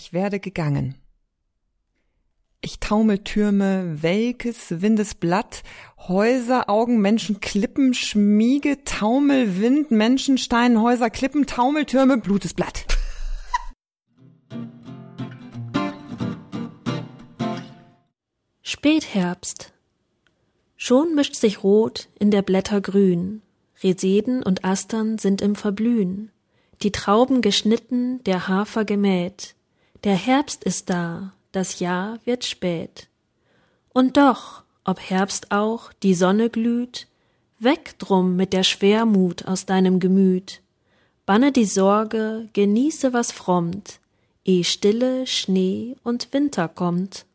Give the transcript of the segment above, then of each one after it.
ich werde gegangen. Ich taumel Türme, welkes Windesblatt, Häuser, Augen, Menschen, Klippen, Schmiege, Taumel, Wind, Menschen, Stein, Häuser, Klippen, Taumeltürme, Blutesblatt. Spätherbst. Schon mischt sich Rot in der Blätter grün, Reseden und Astern sind im Verblühen, die Trauben geschnitten, der Hafer gemäht, der Herbst ist da, das Jahr wird spät. Und doch, ob Herbst auch, die Sonne glüht, weg drum mit der Schwermut aus deinem Gemüt, banne die Sorge, genieße was frommt, eh Stille, Schnee und Winter kommt.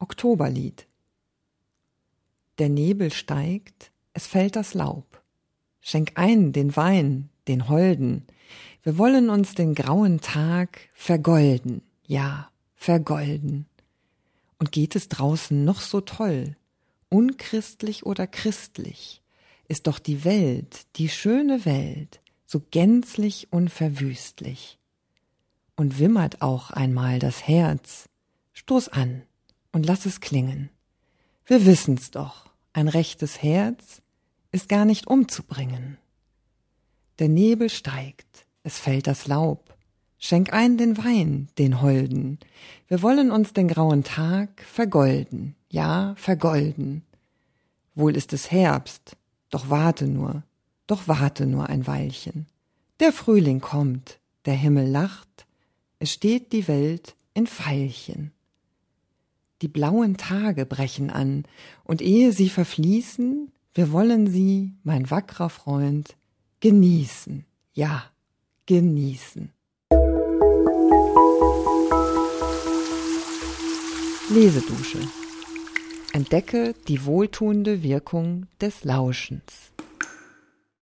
Oktoberlied Der Nebel steigt, es fällt das Laub. Schenk ein den Wein, den Holden. Wir wollen uns den grauen Tag vergolden, ja, vergolden. Und geht es draußen noch so toll, unchristlich oder christlich, ist doch die Welt, die schöne Welt, so gänzlich unverwüstlich. Und wimmert auch einmal das Herz, stoß an und lass es klingen. Wir wissen's doch, ein rechtes Herz ist gar nicht umzubringen. Der Nebel steigt, es fällt das Laub. Schenk ein den Wein, den Holden. Wir wollen uns den grauen Tag vergolden, ja, vergolden. Wohl ist es Herbst, doch warte nur, doch warte nur ein Weilchen. Der Frühling kommt, der Himmel lacht, es steht die Welt in Veilchen. Die blauen Tage brechen an, und ehe sie verfließen, wir wollen sie, mein wackrer Freund, genießen, ja, genießen. Lesedusche. Entdecke die wohltuende Wirkung des Lauschens.